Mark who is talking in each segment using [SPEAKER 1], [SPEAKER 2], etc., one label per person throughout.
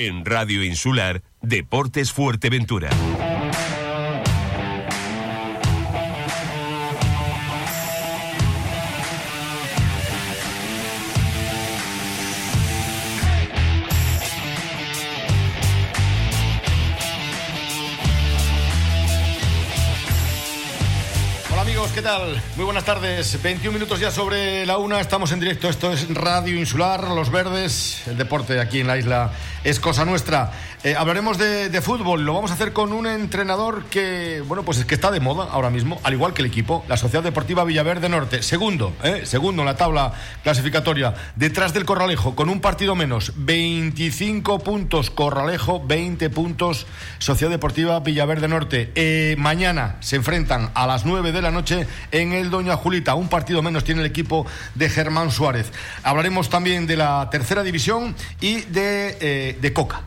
[SPEAKER 1] En Radio Insular, Deportes Fuerteventura.
[SPEAKER 2] ¿Qué tal? Muy buenas tardes. 21 minutos ya sobre la una. Estamos en directo. Esto es Radio Insular, Los Verdes. El deporte aquí en la isla es cosa nuestra. Eh, hablaremos de, fútbol. Lo vamos a hacer con un entrenador que, bueno, pues es que está de moda ahora mismo, al igual que el equipo, la Sociedad Deportiva Villaverde Norte. Segundo, eh, segundo en la tabla clasificatoria, detrás del Corralejo, con un partido menos. 25 puntos Corralejo, 20 puntos Sociedad Deportiva Villaverde Norte. Eh, mañana se enfrentan a las 9 de la noche en el Doña Julita. Un partido menos tiene el equipo de Germán Suárez. Hablaremos también de la tercera división y de, eh, de Coca.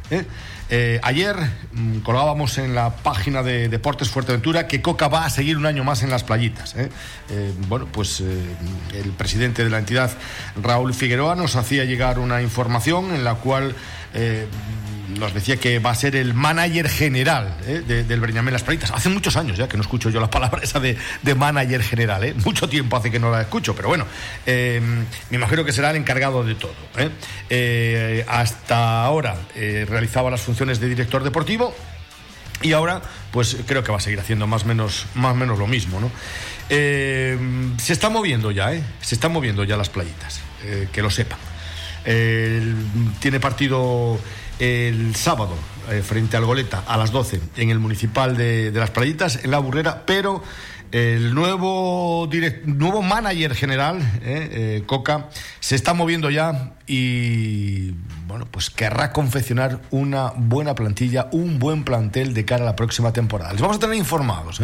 [SPEAKER 2] ¿Eh? Eh, ayer mm, colgábamos en la página de Deportes Fuerteventura que Coca va a seguir un año más en las playitas. bueno, pues el presidente de la entidad, Raúl Figueroa, nos hacía llegar una información en la cual nos decía que va a ser el manager general ¿eh? del Breñamén Las Playitas. Hace muchos años ya que no escucho yo la palabra esa de, manager general. ¿eh? Mucho tiempo hace que no la escucho, pero bueno, eh, me imagino que será el encargado de todo. hasta ahora realizaba las funciones de director deportivo y ahora pues creo que va a seguir haciendo más o menos, más menos lo mismo. ¿no? se está moviendo ya, se están moviendo ya las playitas, que lo sepan. tiene partido el sábado eh, frente al Goleta a las 12 en el municipal de, Las Playitas, en la Burrera, pero el nuevo, nuevo manager general, eh, eh, Coca, se está moviendo ya y bueno, pues querrá confeccionar una buena plantilla, un buen plantel de cara a la próxima temporada. Les vamos a tener informados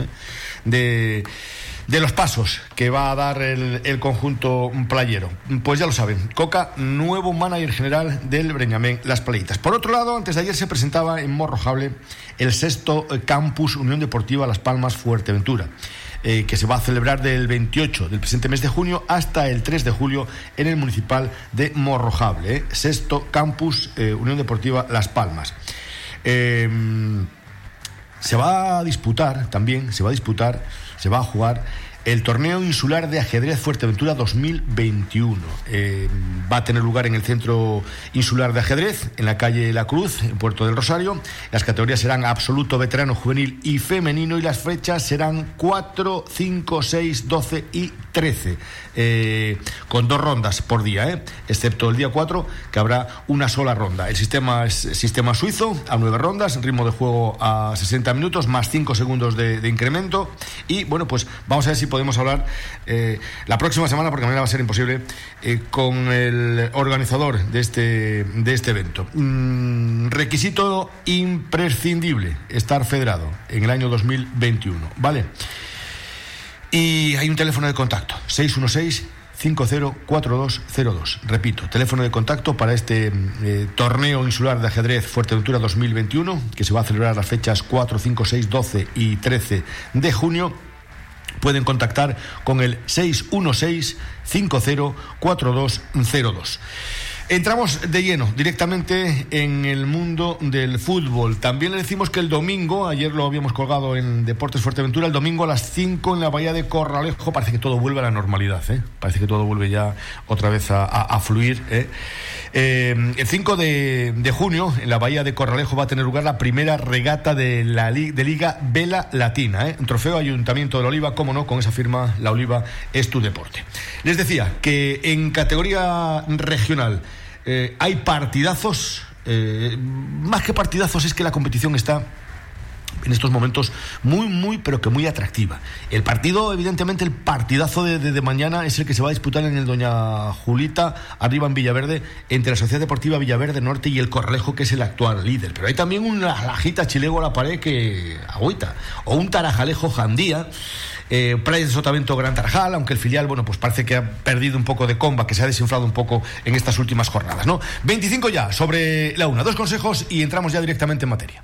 [SPEAKER 2] de de los pasos que va a dar el, conjunto playero. Pues ya lo saben, Coca, nuevo manager general del Breñamén Las Playitas. Por otro lado, antes de ayer se presentaba en Morrojable el sexto campus Unión Deportiva Las Palmas Fuerteventura. Eh, que se va a celebrar del 28 del presente mes de junio hasta el 3 de julio en el municipal de Morrojable, eh. sexto campus eh, Unión Deportiva Las Palmas. se va a disputar también, se va a disputar se va a jugar el torneo insular de ajedrez Fuerteventura 2021. Eh, va a tener lugar en el Centro Insular de Ajedrez, en la calle La Cruz, en Puerto del Rosario. Las categorías serán absoluto, veterano, juvenil y femenino y las fechas serán 4, 5, 6, 12 y 13, eh, con dos rondas por día, eh, excepto el día 4, que habrá una sola ronda. El sistema es sistema suizo, a nueve rondas, ritmo de juego a 60 minutos, más 5 segundos de, incremento. Y bueno, pues vamos a ver si podemos hablar eh, la próxima semana, porque mañana va a ser imposible, con el organizador de este, de este evento. Mm, requisito imprescindible, estar federado en el año 2021, ¿vale? Y hay un teléfono de contacto, 616 504202. Repito, teléfono de contacto para este eh, torneo insular de ajedrez Fuerteventura 2021, que se va a celebrar las fechas 4, 5, 6, 12 y 13 de junio. Pueden contactar con el 616 504202. Entramos de lleno directamente en el mundo del fútbol. También le decimos que el domingo, ayer lo habíamos colgado en Deportes Fuerteventura, el domingo a las 5 en la bahía de Corralejo, parece que todo vuelve a la normalidad, ¿eh? parece que todo vuelve ya otra vez a, fluir. ¿eh? Eh, el 5 de, junio en la bahía de Corralejo va a tener lugar la primera regata de la de Liga Vela Latina, un trofeo Ayuntamiento de la Oliva, como no, con esa firma La Oliva es tu deporte. Les decía que en categoría regional, eh, hay partidazos, eh, más que partidazos es que la competición está en estos momentos muy, muy, pero que muy atractiva. El partido, evidentemente, el partidazo de, mañana es el que se va a disputar en el Doña Julita, arriba en Villaverde, entre la Sociedad Deportiva Villaverde Norte y el Correjo, que es el actual líder. Pero hay también una lajita chilego a la pared que agüita, o un tarajalejo jandía eh, de Sotavento Gran Tarajal, aunque el filial, bueno, pues parece que ha perdido un poco de comba, que se ha desinflado un poco en estas últimas jornadas, ¿no? 25 ya, sobre la una. Dos consejos y entramos ya directamente en materia.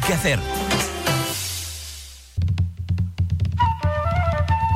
[SPEAKER 1] que hacer?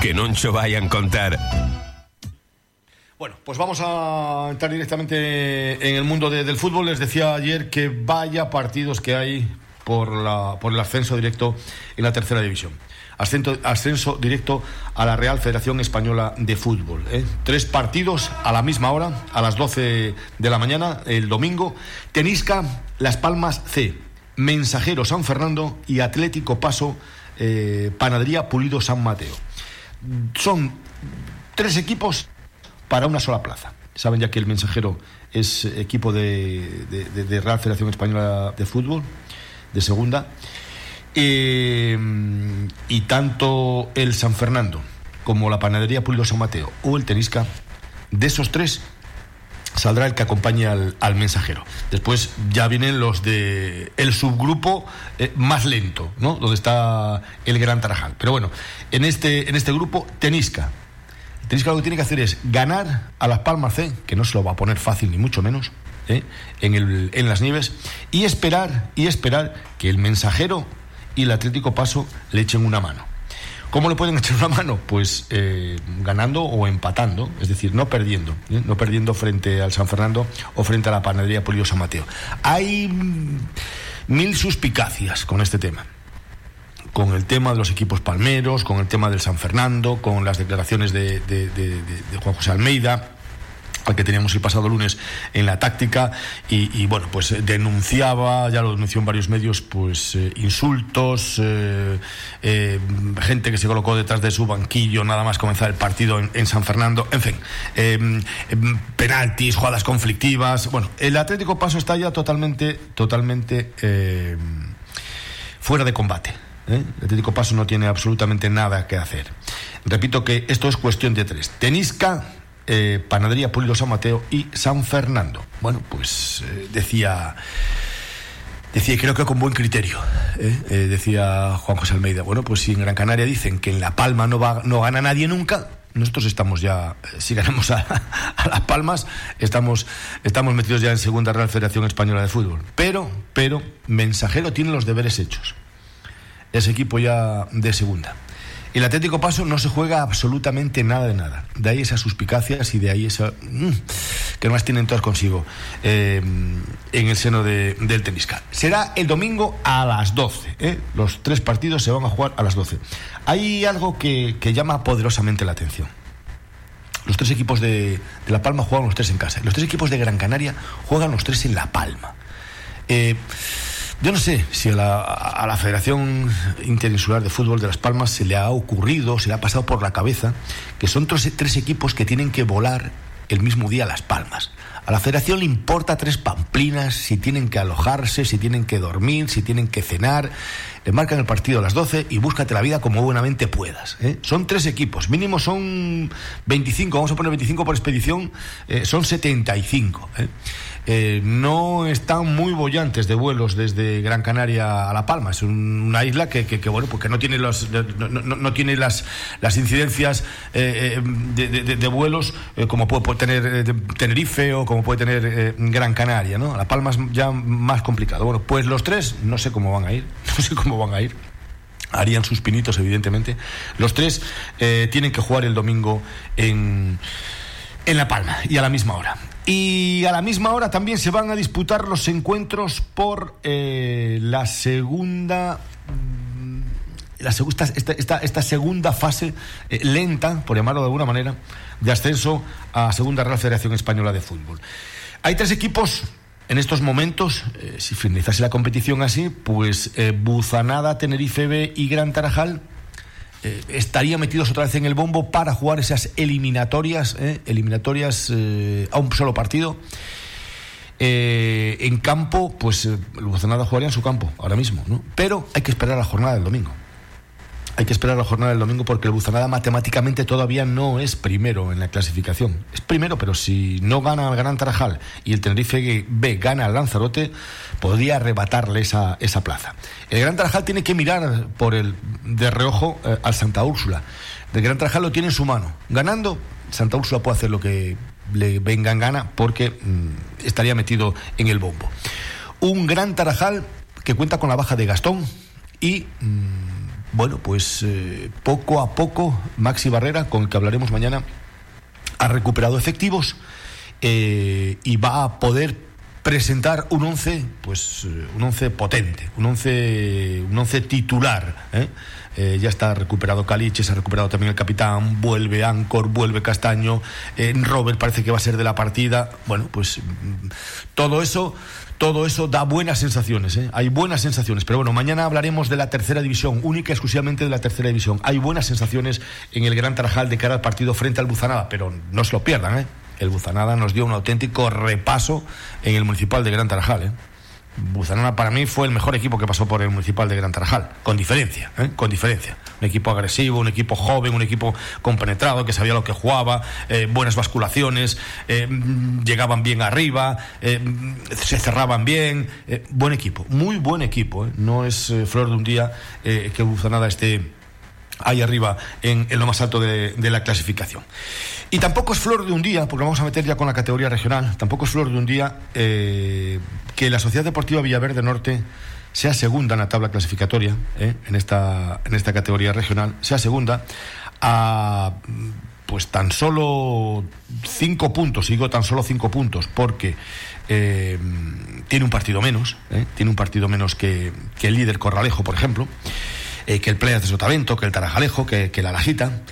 [SPEAKER 1] que no cho vayan contar.
[SPEAKER 2] Bueno, pues vamos a entrar directamente en el mundo del fútbol. Les decía ayer que vaya partidos que hay por, la, por el ascenso directo en la tercera división. Ascenso, ascenso directo a la Real Federación Española de Fútbol. ¿eh? Tres partidos a la misma hora, a las 12 de la mañana, el domingo. Tenisca, Las Palmas C, Mensajero San Fernando y Atlético Paso, eh, Panadería Pulido San Mateo son tres equipos para una sola plaza. Saben ya que el mensajero es equipo de, Real Federación Española de Fútbol, de segunda. Eh, y tanto el San Fernando como la Panadería Pulido San Mateo o el Tenisca, de esos tres saldrá el que acompañe al, mensajero. Después ya vienen los de el subgrupo eh, más lento, ¿no? Donde está el Gran Tarajal. Pero bueno, en este, en este grupo, Tenisca. Tenisca lo que tiene que hacer es ganar a Las Palmas C, que no se lo va a poner fácil ni mucho menos, ¿eh? en, el, en las nieves, y esperar, y esperar que el mensajero y el Atlético Paso le echen una mano. ¿Cómo le pueden echar una mano? Pues eh, ganando o empatando, es decir, no perdiendo, ¿eh? no perdiendo frente al San Fernando o frente a la panadería Polio San Mateo. Hay mm, mil suspicacias con este tema con el tema de los equipos palmeros, con el tema del San Fernando, con las declaraciones de, de Juan José Almeida, al que teníamos el pasado lunes en la táctica y, bueno pues eh, denunciaba ya lo denunció en varios medios pues eh, insultos eh, gente que se colocó detrás de su banquillo nada más comenzar el partido en, San Fernando en fin em, em, penaltis jugadas conflictivas. Bueno el Atlético Paso está ya totalmente totalmente em, fuera de combate el Atlético Paso no tiene absolutamente nada que hacer. Repito que esto es cuestión de tres. Tenisca eh, Panadería Pulido San Mateo y San Fernando. Bueno, pues eh, decía, decía, creo que con buen criterio, ¿eh? decía Juan José Almeida. Bueno, pues si en Gran Canaria dicen que en La Palma no, va, no gana nadie nunca, nosotros estamos ya, si ganamos a, Las Palmas, estamos, estamos metidos ya en Segunda Real Federación Española de Fútbol. Pero, pero, Mensajero tiene los deberes hechos. Ese equipo ya de segunda. El Atlético Paso no se juega absolutamente nada de nada. De ahí esas suspicacias y de ahí esa. Mm, que más tienen todas consigo eh, en el seno del Tenisca. Será el domingo a las 12. ¿eh? Los tres partidos se van a jugar a las 12. Hay algo que, llama poderosamente la atención. Los tres equipos de, La Palma juegan los tres en casa. Los tres equipos de Gran Canaria juegan los tres en La Palma. Eh, yo no sé si a la, Federación Interinsular de Fútbol de Las Palmas se le ha ocurrido, se le ha pasado por la cabeza que son tres, tres equipos que tienen que volar el mismo día a Las Palmas. A la federación le importa tres pamplinas, si tienen que alojarse, si tienen que dormir, si tienen que cenar. Le marcan el partido a las 12 y búscate la vida como buenamente puedas. ¿eh? Son tres equipos, mínimo son 25, vamos a poner 25 por expedición, eh, son 75. ¿eh? Eh, no están muy bollantes de vuelos desde Gran Canaria a La Palma. Es una isla que, bueno, porque no tiene, los, no, tiene las, las incidencias eh, eh, de, vuelos como puede, tener Tenerife o como puede tener Gran Canaria. ¿no? La Palma es ya más complicado. Bueno, pues los tres no sé cómo van a ir. No sé cómo van a ir harían sus pinitos, evidentemente. Los tres tienen que jugar el domingo en, en La Palma y a la misma hora. Y a la misma hora también se van a disputar los encuentros por eh, la segunda mm, la esta, esta, esta, segunda fase eh, lenta, por llamarlo de alguna manera, de ascenso a Segunda Real Federación Española de Fútbol. Hay tres equipos en estos momentos, eh, si finalizase la competición así, pues Buzanada, Tenerife B y Gran Tarajal eh, estarían metidos otra vez en el bombo para jugar esas eliminatorias, eh, eliminatorias eh, a un solo partido. en campo, pues el Bucenada jugaría en su campo ahora mismo, ¿no? Pero hay que esperar la jornada del domingo hay que esperar la jornada del domingo porque el Buzanada matemáticamente todavía no es primero en la clasificación. Es primero, pero si no gana el Gran Tarajal y el Tenerife B gana al Lanzarote, podría arrebatarle esa, esa plaza. El Gran Tarajal tiene que mirar por el de reojo eh, al Santa Úrsula. El Gran Tarajal lo tiene en su mano. Ganando, Santa Úrsula puede hacer lo que le venga en gana porque mm, estaría metido en el bombo. Un Gran Tarajal que cuenta con la baja de Gastón y... Mm, bueno, pues eh, poco a poco Maxi Barrera, con el que hablaremos mañana, ha recuperado efectivos eh, y va a poder presentar un once, pues eh, un once potente, un once, un once titular. ya está recuperado Caliche, se ha recuperado también el capitán, vuelve Ancor, vuelve Castaño, Robert parece que va a ser de la partida. Bueno, pues mm, todo eso todo eso da buenas sensaciones, ¿eh? hay buenas sensaciones. Pero bueno, mañana hablaremos de la tercera división, única y exclusivamente de la tercera división. Hay buenas sensaciones en el Gran Tarajal de cara al partido frente al Buzanada, pero no se lo pierdan. ¿eh? El Buzanada nos dio un auténtico repaso en el municipal de Gran Tarajal. ¿eh? Buzanana para mí fue el mejor equipo que pasó por el municipal de Gran Tarajal, con diferencia, ¿eh? con diferencia. Un equipo agresivo, un equipo joven, un equipo compenetrado, que sabía lo que jugaba, eh, buenas basculaciones, llegaban bien arriba, se cerraban bien. buen equipo, muy buen equipo. No es flor de un día que Buzanada esté ahí arriba en, lo más alto de, la clasificación. Y tampoco es flor de un día, porque vamos a meter ya con la categoría regional, tampoco es flor de un día eh, que la Sociedad Deportiva Villaverde Norte sea segunda en la tabla clasificatoria, eh, en, esta, en esta categoría regional, sea segunda a pues tan solo cinco puntos, digo tan solo cinco puntos, porque eh, tiene un partido menos, tiene un partido menos que, el líder Corralejo, por ejemplo. Que el Playas de Sotavento, que el Tarajalejo, que, que la Lajita.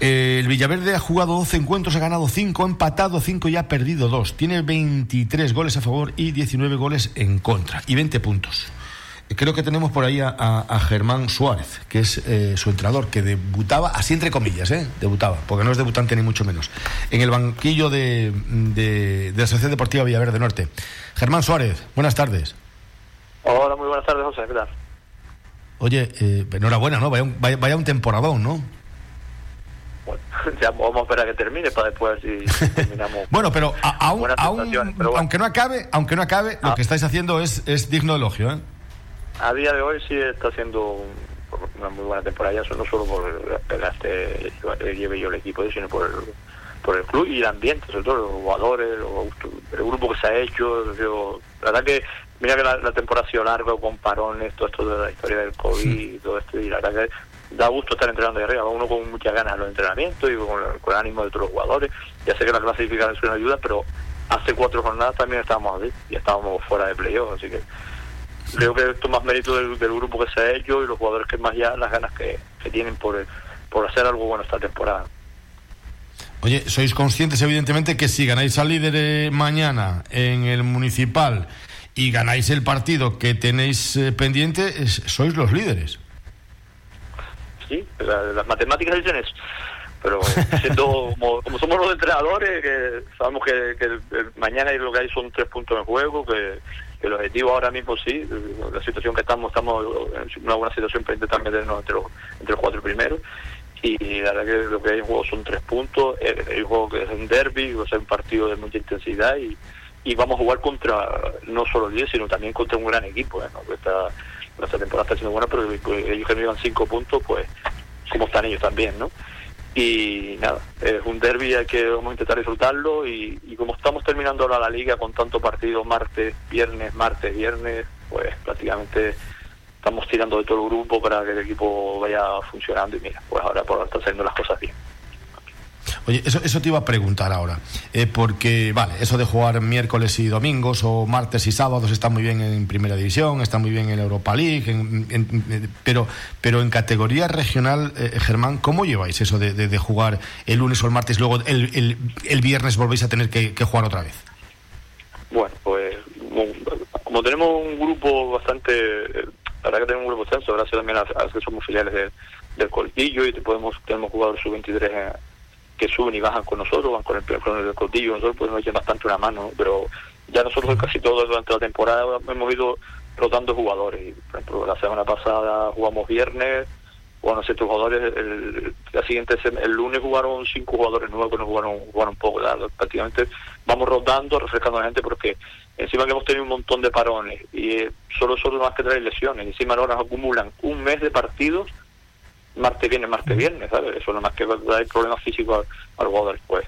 [SPEAKER 2] Eh, el Villaverde ha jugado 12 encuentros, ha ganado 5, ha empatado 5 y ha perdido 2. Tiene 23 goles a favor y 19 goles en contra y 20 puntos. Eh, creo que tenemos por ahí a, Germán Suárez, que es su entrenador, que debutaba, así entre comillas, ¿eh? debutaba, porque no es debutante ni mucho menos, en el banquillo de, de, de la Sociedad Deportiva Villaverde Norte. Germán Suárez, buenas tardes.
[SPEAKER 3] Hola, muy buenas tardes, José, ¿qué tal?
[SPEAKER 2] Oye, eh, enhorabuena, ¿no? Vaya un, vaya, un temporadón, ¿no?
[SPEAKER 3] Ya vamos a esperar a que termine para después si terminamos.
[SPEAKER 2] bueno, pero, aunque no acabe, aunque no acabe, lo ah. que estáis haciendo es, es digno de elogio, ¿eh?
[SPEAKER 3] A día de hoy sí está haciendo una muy buena temporada, ya no solo por el gaste que lleve yo el equipo, sino por el, por el club y el ambiente, sobre todo los jugadores, el grupo que se ha hecho. Yo, la verdad que Mira que la, temporada ha sido larga con parones, todo esto de la historia del COVID y todo esto, y la verdad que da gusto estar entrenando de arriba, uno con muchas ganas de los entrenamientos y con, el ánimo de otros jugadores. Ya sé que la clasificación es una ayuda, pero hace cuatro jornadas también estábamos ahí y estábamos fuera de playoff, así que creo que esto es más mérito del, grupo que se ha y los jugadores que más ya las ganas que, tienen por, por hacer algo bueno esta temporada.
[SPEAKER 2] Oye, sois conscientes evidentemente que si ganáis al líder mañana en el municipal y ganáis el partido que tenéis eh, pendiente, sois los líderes.
[SPEAKER 3] Sí, las matemáticas dicen eso. Pero siendo como, somos los entrenadores, que sabemos que, mañana lo que hay son tres puntos en juego, que, el objetivo ahora mismo sí, la situación que estamos, estamos en una buena situación para intentar meternos entre los, entre los cuatro primeros y la verdad que lo que hay en juego son tres puntos, un juego que es un derby, o sea, un partido de mucha intensidad y, y vamos a jugar contra no solo el 10, sino también contra un gran equipo. ¿eh? ¿no? Esta, esta temporada está siendo buena, pero ellos que no llevan 5 puntos, pues como están ellos también, ¿no? Y nada, es un derby que vamos a intentar disfrutarlo y, como estamos terminando ahora la liga con tantos partidos martes, viernes, martes, viernes, pues prácticamente estamos tirando de todo el grupo para que el equipo vaya funcionando y mira, pues ahora por ahora están saliendo las cosas bien.
[SPEAKER 2] Oye, eso, eso te iba a preguntar ahora, eh, porque, vale, eso de jugar miércoles y domingos o martes y sábados está muy bien en Primera División, está muy bien en Europa League, pero, pero en categoría regional, eh, Germán, ¿cómo lleváis eso de, jugar el lunes o el martes, luego el, el, viernes volvéis a tener que, jugar otra vez?
[SPEAKER 3] Bueno, pues como, tenemos un grupo bastante, la verdad que tenemos un grupo extenso, gracias también a, a que somos filiales del Coltillo y podemos tenemos jugadores sub-23 que suben y bajan con nosotros, van con el, con el Coltillo, nosotros pues nos bastante una mano, pero ya nosotros casi todo durante la temporada hemos ido rotando jugadores. Por ejemplo, la semana pasada jugamos viernes, bueno, siete jugadores, el, la siguiente el lunes jugaron cinco jugadores nuevos nos jugaron, jugaron poco, prácticamente vamos rotando, refrescando a la gente porque encima que hemos tenido un montón de parones y eh, solo solo más que traer lesiones, encima ahora nos acumulan un mes de partidos martes viene martes viernes, ¿sabes? Eso no más que dar problemas físicos al, jugador después.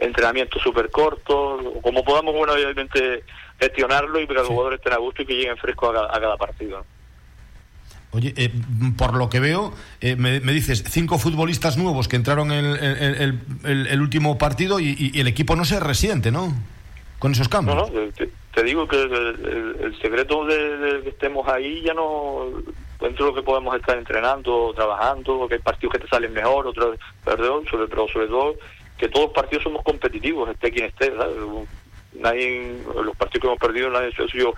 [SPEAKER 3] Entrenamiento súper corto, como podamos, bueno, obviamente gestionarlo y que los jugadores estén a gusto y que lleguen frescos a, cada partido.
[SPEAKER 2] Oye, eh, por lo que veo, eh, me, dices cinco futbolistas nuevos que entraron en el, el, último partido y, el equipo no se resiente, ¿no? Con esos cambios.
[SPEAKER 3] No, no, te, digo que el, secreto de, de, que estemos ahí ya no dentro de lo que podemos estar entrenando, trabajando, que hay partidos que te salen mejor, otros perdón, sobre, pero sobre todo que todos los partidos somos competitivos, esté quien esté, Nadie, los partidos que hemos perdido nadie ha sido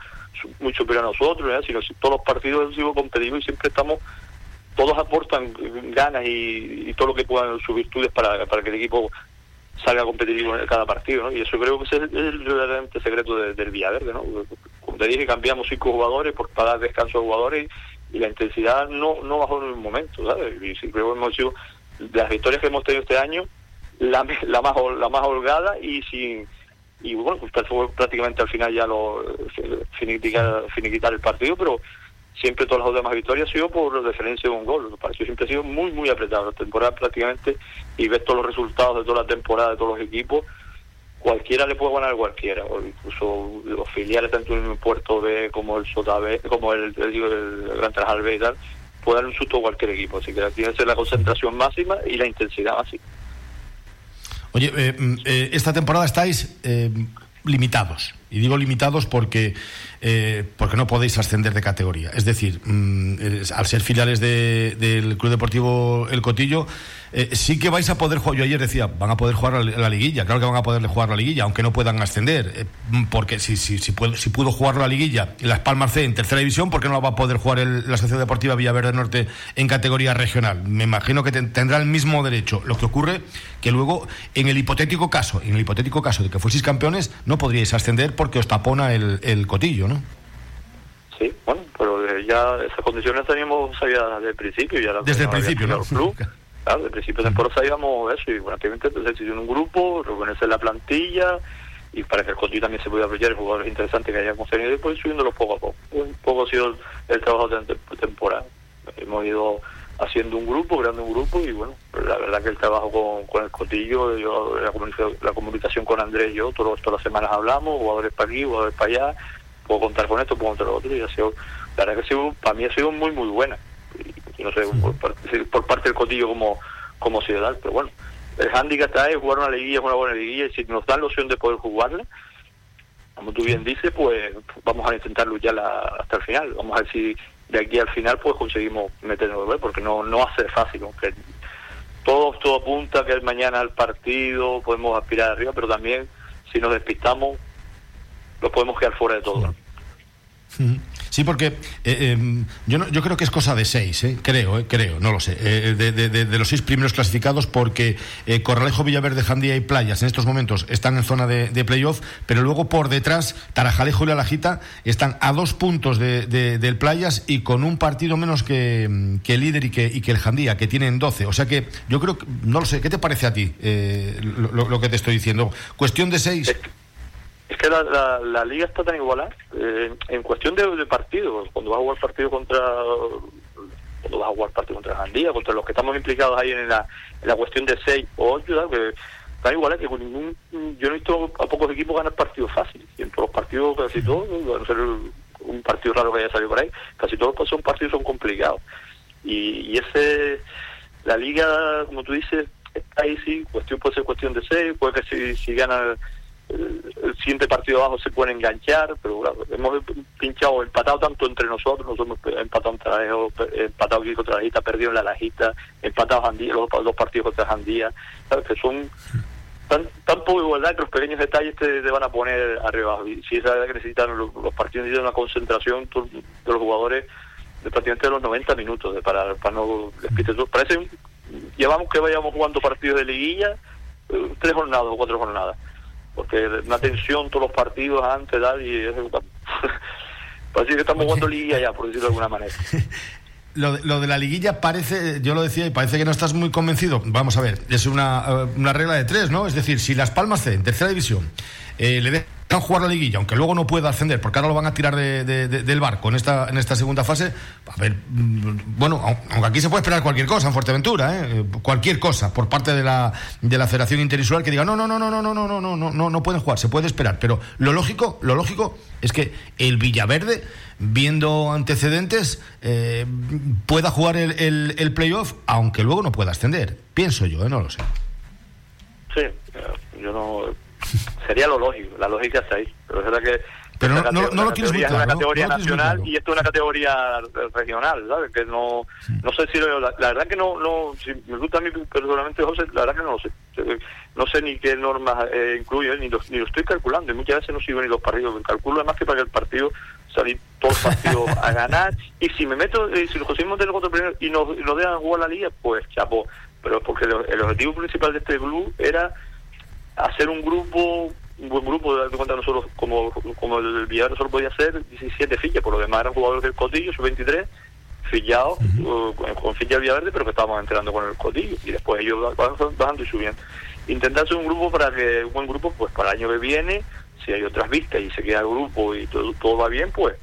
[SPEAKER 3] muy superior a nosotros, sino todos los partidos han sido competitivos y siempre estamos, todos aportan ganas y, todo lo que puedan sus virtudes para, para que el equipo salga competitivo en cada partido, Y eso creo que es el, realmente secreto del Villaverde, ¿no? Como te dije, cambiamos cinco jugadores por, para dar descanso a jugadores y la intensidad no, no bajó en un momento, ¿sabes? Y que hemos sido, de las victorias que hemos tenido este año, la, la más la más holgada y sin y bueno, pues fue prácticamente al final ya lo finiquitar, finiquitar el partido, pero siempre todas las demás victorias ha sido por diferencia de un gol. Me pareció siempre ha sido muy, muy apretado la temporada prácticamente y ves todos los resultados de toda la temporada de todos los equipos cualquiera le puede ganar cualquiera, o incluso los filiales tanto en el Puerto B como el Sota B, como el, el, Gran Trajal y tal, puede dar un susto a cualquier equipo, así que tiene que ser la concentración máxima y la intensidad máxima.
[SPEAKER 2] Oye, eh, mm, eh, esta temporada estáis eh, limitados. Y digo limitados porque, eh, porque no podéis ascender de categoría. Es decir, mm, al ser filiales del Club Deportivo El Cotillo, eh, sí que vais a poder jugar. Yo ayer decía, van a poder jugar la, liguilla. Claro que van a poder jugar la liguilla, aunque no puedan ascender. Eh, porque si, si, puedo, si pudo jugar la liguilla y Las Palmas C en tercera división, ¿por qué no va a poder jugar la Sociedad Deportiva Villaverde Norte en categoría regional? Me imagino que tendrá el mismo derecho. Lo que ocurre que luego, en el hipotético caso, en el hipotético caso de que fueseis campeones, no podríais ascender porque os tapona el, el cotillo, ¿no?
[SPEAKER 3] Sí, bueno, pero eh, ya esas condiciones teníamos desde el principio. Ya
[SPEAKER 2] desde el principio, ¿no?
[SPEAKER 3] Club. Claro, desde principio de temporada sabíamos eso y bueno, obviamente se hizo un grupo, reponerse la plantilla y para que el cotillo también se pudiera apoyar jugadores interesantes que hayamos tenido y pues subiéndolo poco a poco. Un poco ha sido el trabajo de temporada. Hemos ido haciendo un grupo, creando un grupo y bueno, la verdad que el trabajo con, con el Cotillo, yo, la, comunicación, con Andrés y yo, todas las semanas hablamos, jugadores para aquí, jugadores para allá, puedo contar con esto, puedo contar con lo otro y ha sido, la verdad que ha sido, para mí ha sido muy muy buena. Y, no sé, por, parte del Cotillo como, como ciudad, pero bueno, el handicap está ahí, jugar una liguilla es una buena liguilla y si nos dan la opción de poder jugarla, como tú bien dices, pues vamos a intentar lucharla hasta el final. Vamos a ver si de aquí al final pues conseguimos meternos porque no no hace fácil aunque todo todo apunta que mañana al partido podemos aspirar arriba pero también si nos despistamos lo podemos quedar fuera de todo
[SPEAKER 2] Sí, porque eh, em, yo, yo creo que es cosa de seis, eh, creo, eh, creo, no lo sé, de, los seis primeros clasificados, porque Corralejo, Villaverde, Jandía y Playas en estos momentos están en zona de, playoff, pero luego por detrás Tarajalejo y La Lajita están a dos puntos del Playas y con un partido menos que, el líder y que, y que el Jandía, que tienen 12. O sea que yo creo que, no lo sé, ¿qué te parece a ti lo, que te estoy diciendo? Cuestión de seis
[SPEAKER 3] es que la, la, liga está tan igualada eh, en cuestión de, partidos. Cuando vas a jugar partido contra cuando vas a jugar partido contra Jandía, contra los que estamos implicados ahí en la, en la cuestión de 6 o 8, que están iguales que con ningún, yo no he visto a pocos equipos ganar partidos fáciles. Y en todos los partidos, casi todos, a no ser un partido raro que haya salido por ahí, casi todos son partidos son complicados. Y, y ese, la liga, como tú dices, ahí sí, cuestión puede ser cuestión de seis, puede que si, si gana el, siguiente partido abajo se puede enganchar, pero hemos pinchado, empatado tanto entre nosotros, nosotros hemos empatado entre empatado aquí contra la Lajita, perdido en la Lajita, empatado Andía, los dos partidos contra Jandía, que son tan, tan poco igualdad que los pequeños detalles te, van a poner arriba. Y si es verdad que necesitan los, partidos necesitan una concentración de los jugadores de prácticamente los 90 minutos de para, para no parece llevamos que vayamos jugando partidos de liguilla eh, tres jornadas o cuatro jornadas porque una tensión todos los partidos antes tal y es, parece que estamos jugando liguilla ya por decirlo de alguna manera
[SPEAKER 2] Lo de, lo de, la liguilla parece, yo lo decía y parece que no estás muy convencido. Vamos a ver, es una, eh, una regla de tres, ¿no? Es decir, si Las Palmas C, en tercera división, eh, le jugar la liguilla, aunque luego no pueda ascender, porque ahora lo van a tirar de, del barco en esta, en esta segunda fase. A ver, mm, bueno, aunque aquí se puede esperar cualquier cosa en Fuerteventura, ¿eh? cualquier cosa por parte de la, de la Federación Interinsular que diga no, no, no, no, no, no, no, no, no, no, no pueden jugar, se puede esperar. Pero lo lógico, lo lógico es que el Villaverde, viendo antecedentes, eh, pueda jugar el, el, playoff, aunque luego no pueda ascender. Pienso yo, ¿eh? no lo sé.
[SPEAKER 3] Sí, yo no Sería lo lógico, la lógica está ahí. Pero es verdad que
[SPEAKER 2] pero no, no, no, lo muy
[SPEAKER 3] claro. una categoría nacional y esto es una categoría regional, ¿sabes? Que no, no sé si la, verdad que no, no, si me gusta a mí personalmente, José, la verdad que no lo sé. No sé ni qué normas eh, incluye, ni lo, ni lo estoy calculando. Y muchas veces no sigo ni los partidos. Calculo además que para que el partido salir todos los partidos a ganar. Y si me meto, eh, si nos conseguimos tener otro primero y nos, nos dejan jugar la liga, pues chapó. Pero porque el, el objetivo principal de este club era hacer un grupo, un buen grupo, de cuenta nosotros, como, como el Villarreal solo podía hacer 17 fichas, por lo demás eran jugadores del Cotillo, sub 23, fillados, uh, con ficha del Villaverde, pero que estábamos entrenando con el Cotillo, y después ellos van bajando y subiendo. Intentar hacer un grupo para que, un buen grupo, pues para el año que viene, si hay otras vistas y se queda el grupo y todo, todo va bien, pues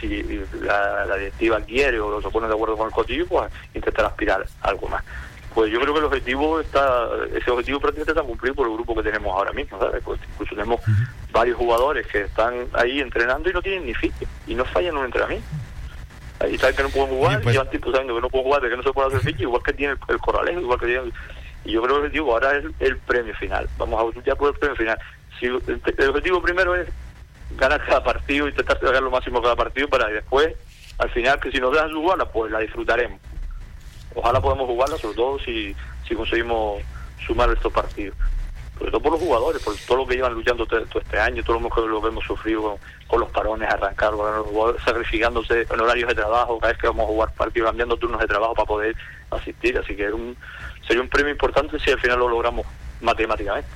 [SPEAKER 3] si la, la directiva quiere o se pone de acuerdo con el Cotillo, pues intentar aspirar a algo más pues yo creo que el objetivo está, ese objetivo prácticamente está cumplido por el grupo que tenemos ahora mismo, ¿sabes? Pues incluso tenemos varios jugadores que están ahí entrenando y no tienen ni ficha y no fallan un entrenamiento. Ahí saben que no pueden jugar, y pues... llevan tiempo sabiendo que no pueden jugar, de que no se puede hacer ficha, igual que tiene el, el igual que tiene... Y yo creo que el objetivo ahora es el premio final. Vamos a luchar por el premio final. Si el, objetivo primero es ganar cada partido, intentar sacar lo máximo cada partido para después, al final, que si nos dejan jugarla, pues la disfrutaremos ojalá podamos jugarla, sobre todo si, si conseguimos sumar estos partidos. Sobre todo por los jugadores, por todo lo que llevan luchando todo, este año, todo lo que hemos sufrido con, los parones, arrancar, sacrificándose en horarios de trabajo, cada vez que vamos a jugar partidos, cambiando turnos de trabajo para poder asistir. Así que sería un premio importante si al final lo logramos matemáticamente.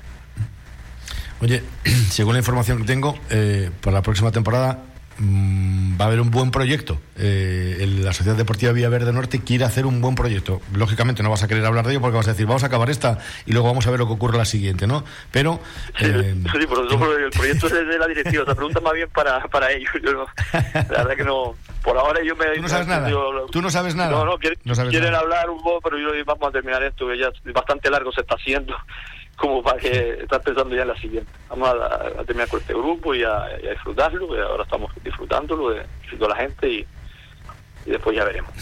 [SPEAKER 2] Oye, según la información que tengo, eh, para la próxima temporada Mm, va a haber un buen proyecto. Eh, la Sociedad Deportiva Verde Norte quiere hacer un buen proyecto. Lógicamente no vas a querer hablar de ello porque vas a decir, vamos a acabar esta y luego vamos a ver lo que ocurre la siguiente, ¿no? Pero...
[SPEAKER 3] Sí, eh, por eso el proyecto es de la directiva. Esa pregunta más bien para, para ellos. la verdad que no... Por ahora yo me...
[SPEAKER 2] ¿Tú no sabes nada? ¿Tú no sabes nada?
[SPEAKER 3] No, no, quieren, hablar un poco, pero yo vamos a terminar esto, que ya bastante largo se está haciendo como para que estás pensando ya en la siguiente. Vamos a, terminar con este grupo y a, disfrutarlo, que ahora estamos disfrutándolo, de, de la gente y, después ya veremos.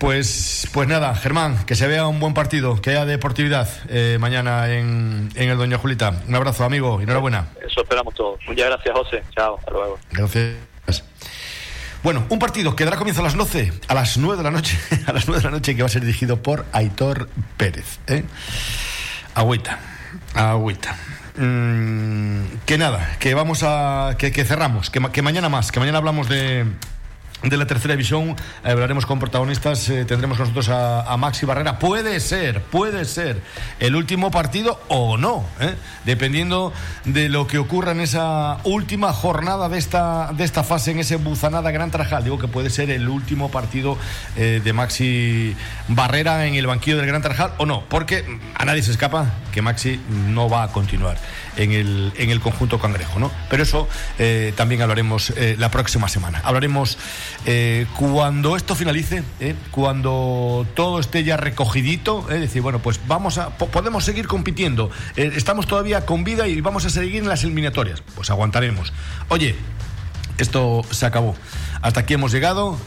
[SPEAKER 2] Pues, pues nada, Germán, que se vea un buen partido, que haya deportividad eh, mañana en, en el Doña Julita. Un abrazo, amigo, y enhorabuena.
[SPEAKER 3] Eso esperamos todos. Muchas gracias, José. Chao, hasta luego.
[SPEAKER 2] Gracias. Bueno, un partido que dará comienzo a las 12, a las 9 de la noche, a las 9 de la noche, que va a ser dirigido por Aitor Pérez. ¿eh? Agüita, agüita. Mm, que nada, que vamos a. que, cerramos, que, que mañana más, que mañana hablamos de de la tercera división. Hablaremos con protagonistas. Eh, tendremos nosotros a, Maxi Barrera. Puede ser, puede ser el último partido o no, ¿eh? dependiendo de lo que ocurra en esa última jornada de esta, de esta fase, en ese Buzanada Gran Trajal. Digo que puede ser el último partido eh, de Maxi Barrera en el banquillo del Gran Trajal o no, porque a nadie se escapa que Maxi no va a continuar en el, en el conjunto cangrejo, ¿no? Pero eso eh, también hablaremos eh, la próxima semana. Hablaremos eh, cuando esto finalice, cuando todo esté ya recogidito, es decir, bueno, pues vamos podemos seguir compitiendo, estamos todavía con vida y vamos a seguir en las eliminatorias, pues aguantaremos. Oye, esto se acabó. Hasta aquí hemos llegado,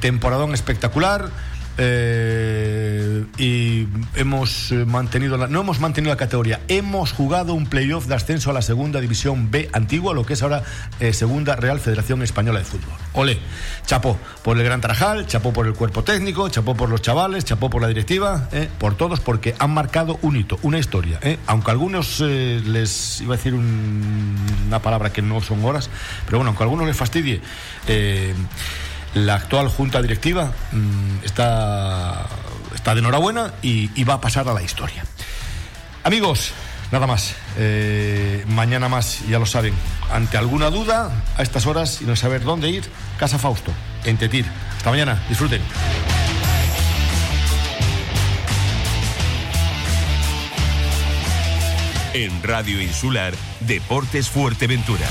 [SPEAKER 2] temporadón espectacular. Eh, eh, y hemos eh, mantenido, la, no hemos mantenido la categoría, hemos jugado un playoff de ascenso a la segunda división B antigua, lo que es ahora eh, segunda Real Federación Española de Fútbol. Ole, chapó por el Gran Tarajal, chapó por el cuerpo técnico, chapó por los chavales, chapó por la directiva, por todos, porque han marcado un hito, una historia. Aunque a algunos les iba a decir una palabra que no son horas, pero bueno, aunque algunos les fastidie. La actual junta directiva mm, está, está de enhorabuena y, va a pasar a la historia. Amigos, nada más. Eh, mañana más, ya lo saben. Ante alguna duda, a estas horas y no saber dónde ir, Casa Fausto, en Tetir. Hasta mañana, disfruten.
[SPEAKER 1] En Radio Insular, Deportes Fuerteventura.